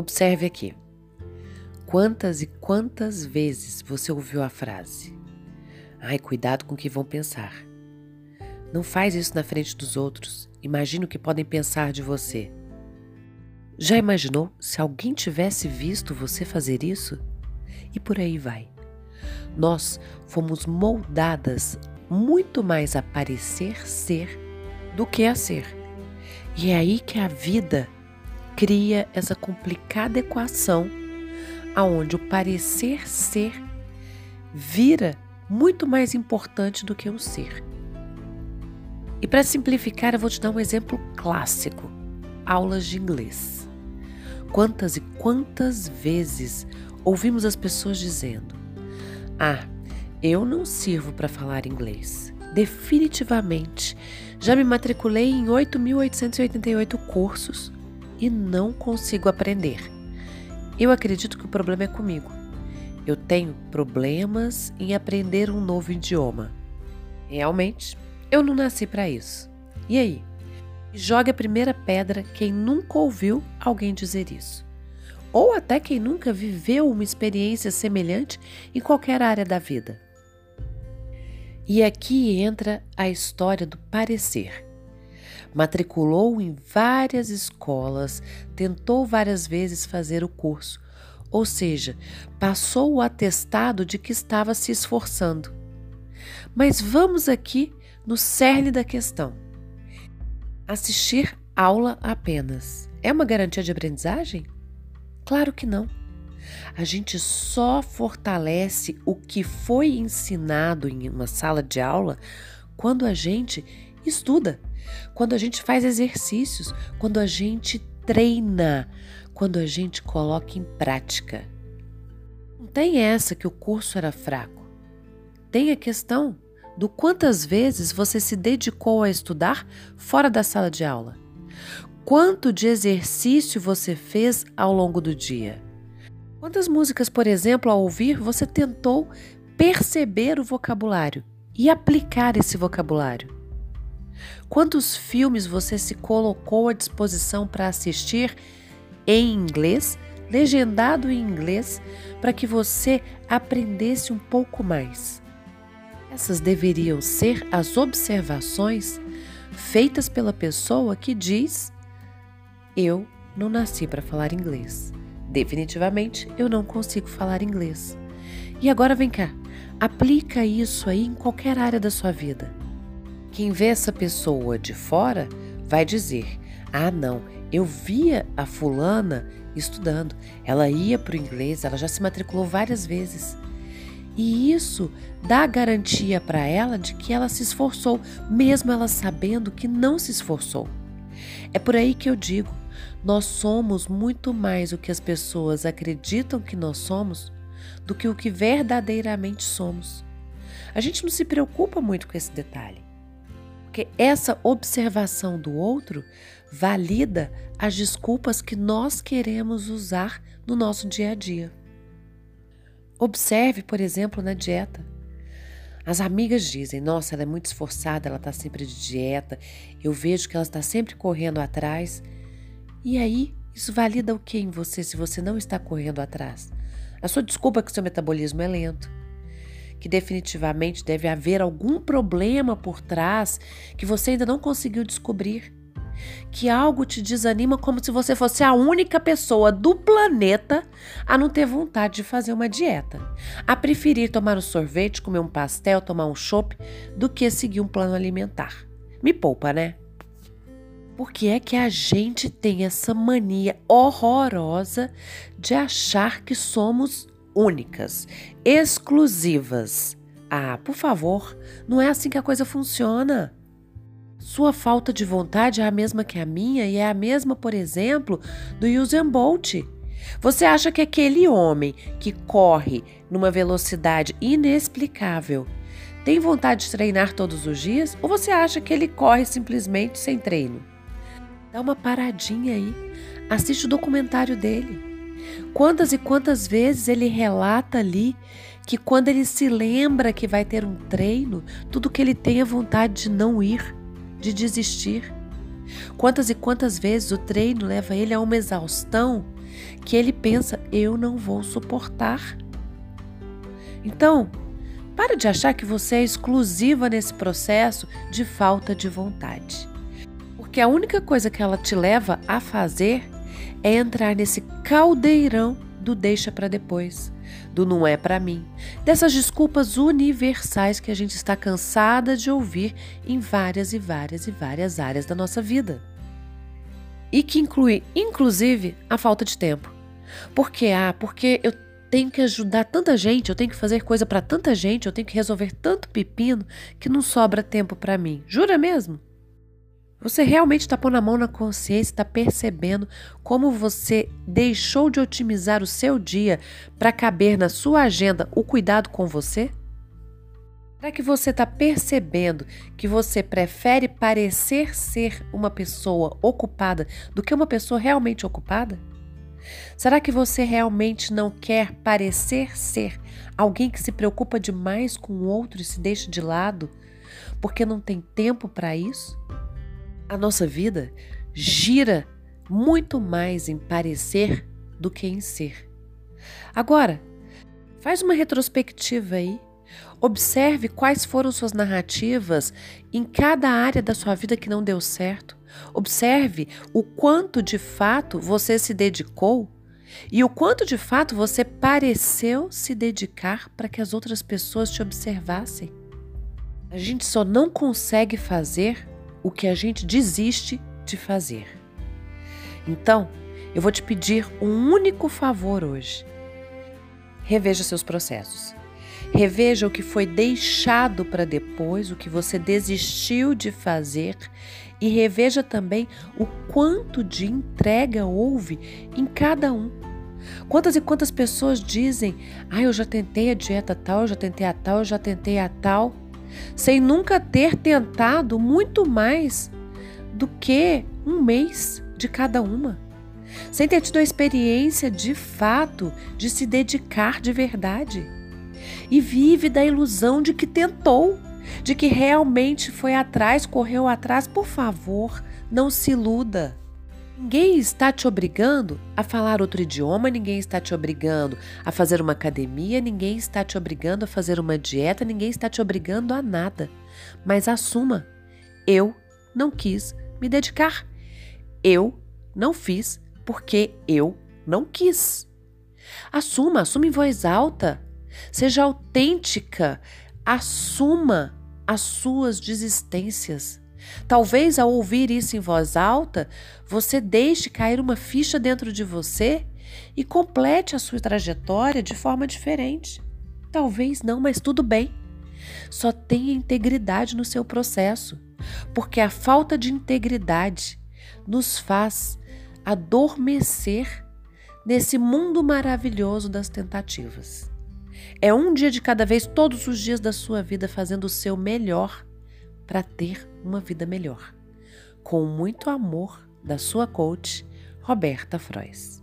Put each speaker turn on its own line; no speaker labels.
Observe aqui. Quantas e quantas vezes você ouviu a frase: Ai, cuidado com o que vão pensar. Não faz isso na frente dos outros. Imagina o que podem pensar de você. Já imaginou se alguém tivesse visto você fazer isso? E por aí vai. Nós fomos moldadas muito mais a parecer ser do que a ser. E é aí que a vida cria essa complicada equação aonde o parecer ser vira muito mais importante do que o ser. E para simplificar, eu vou te dar um exemplo clássico: aulas de inglês. Quantas e quantas vezes ouvimos as pessoas dizendo: Ah, eu não sirvo para falar inglês. Definitivamente, já me matriculei em 8.888 cursos e não consigo aprender. Eu acredito que o problema é comigo. Eu tenho problemas em aprender um novo idioma. Realmente, eu não nasci para isso. E aí? Jogue a primeira pedra quem nunca ouviu alguém dizer isso. Ou até quem nunca viveu uma experiência semelhante em qualquer área da vida. E aqui entra a história do parecer. Matriculou em várias escolas, tentou várias vezes fazer o curso, ou seja, passou o atestado de que estava se esforçando. Mas vamos aqui no cerne da questão. Assistir aula apenas é uma garantia de aprendizagem? Claro que não. A gente só fortalece o que foi ensinado em uma sala de aula quando a gente estuda, quando a gente faz exercícios, quando a gente treina, quando a gente coloca em prática. Não tem essa que o curso era fraco. Tem a questão do quantas vezes você se dedicou a estudar fora da sala de aula. Quanto de exercício você fez ao longo do dia? Quantas músicas, por exemplo, ao ouvir, você tentou perceber o vocabulário e aplicar esse vocabulário? Quantos filmes você se colocou à disposição para assistir em inglês, legendado em inglês, para que você aprendesse um pouco mais? Essas deveriam ser as observações feitas pela pessoa que diz: Eu não nasci para falar inglês. Definitivamente eu não consigo falar inglês. E agora vem cá, aplica isso aí em qualquer área da sua vida. Quem vê essa pessoa de fora vai dizer: Ah, não, eu via a fulana estudando, ela ia para o inglês, ela já se matriculou várias vezes. E isso dá garantia para ela de que ela se esforçou, mesmo ela sabendo que não se esforçou. É por aí que eu digo: nós somos muito mais o que as pessoas acreditam que nós somos do que o que verdadeiramente somos. A gente não se preocupa muito com esse detalhe, porque essa observação do outro valida as desculpas que nós queremos usar no nosso dia a dia. Observe, por exemplo, na dieta. As amigas dizem: Nossa, ela é muito esforçada, ela está sempre de dieta, eu vejo que ela está sempre correndo atrás. E aí, isso valida o que em você se você não está correndo atrás? A sua desculpa é que seu metabolismo é lento. Que definitivamente deve haver algum problema por trás que você ainda não conseguiu descobrir. Que algo te desanima como se você fosse a única pessoa do planeta a não ter vontade de fazer uma dieta, a preferir tomar um sorvete, comer um pastel, tomar um chopp, do que seguir um plano alimentar. Me poupa, né? Por que é que a gente tem essa mania horrorosa de achar que somos únicas, exclusivas? Ah, por favor, não é assim que a coisa funciona. Sua falta de vontade é a mesma que a minha e é a mesma, por exemplo, do Usain Bolt. Você acha que aquele homem que corre numa velocidade inexplicável tem vontade de treinar todos os dias ou você acha que ele corre simplesmente sem treino? Dá uma paradinha aí, assiste o documentário dele. Quantas e quantas vezes ele relata ali que quando ele se lembra que vai ter um treino, tudo que ele tem é vontade de não ir, de desistir. Quantas e quantas vezes o treino leva ele a uma exaustão que ele pensa: eu não vou suportar. Então, para de achar que você é exclusiva nesse processo de falta de vontade. Porque a única coisa que ela te leva a fazer é entrar nesse caldeirão do deixa para depois, do não é para mim, dessas desculpas universais que a gente está cansada de ouvir em várias e várias e várias áreas da nossa vida. E que inclui, inclusive, a falta de tempo. Porque ah, porque eu tenho que ajudar tanta gente, eu tenho que fazer coisa para tanta gente, eu tenho que resolver tanto pepino que não sobra tempo para mim. Jura mesmo? Você realmente está pondo a mão na consciência, está percebendo como você deixou de otimizar o seu dia para caber na sua agenda o cuidado com você? Será que você está percebendo que você prefere parecer ser uma pessoa ocupada do que uma pessoa realmente ocupada? Será que você realmente não quer parecer ser alguém que se preocupa demais com o outro e se deixa de lado porque não tem tempo para isso? A nossa vida gira muito mais em parecer do que em ser. Agora, faz uma retrospectiva aí. Observe quais foram suas narrativas em cada área da sua vida que não deu certo. Observe o quanto de fato você se dedicou e o quanto de fato você pareceu se dedicar para que as outras pessoas te observassem. A gente só não consegue fazer o que a gente desiste de fazer. Então, eu vou te pedir um único favor hoje. Reveja seus processos. Reveja o que foi deixado para depois, o que você desistiu de fazer e reveja também o quanto de entrega houve em cada um. Quantas e quantas pessoas dizem: "Ah, eu já tentei a dieta tal, eu já tentei a tal, eu já tentei a tal", sem nunca ter tentado muito mais do que um mês de cada uma, sem ter tido a experiência de fato de se dedicar de verdade. E vive da ilusão de que tentou, de que realmente foi atrás, correu atrás. Por favor, não se iluda. Ninguém está te obrigando a falar outro idioma, ninguém está te obrigando a fazer uma academia, ninguém está te obrigando a fazer uma dieta, ninguém está te obrigando a nada. Mas assuma: eu não quis me dedicar. Eu não fiz porque eu não quis. Assuma, assuma em voz alta. Seja autêntica. Assuma as suas desistências. Talvez ao ouvir isso em voz alta, você deixe cair uma ficha dentro de você e complete a sua trajetória de forma diferente. Talvez não, mas tudo bem. Só tenha integridade no seu processo, porque a falta de integridade nos faz adormecer nesse mundo maravilhoso das tentativas. É um dia de cada vez, todos os dias da sua vida, fazendo o seu melhor para ter uma vida melhor. Com muito amor, da sua coach, Roberta Frois.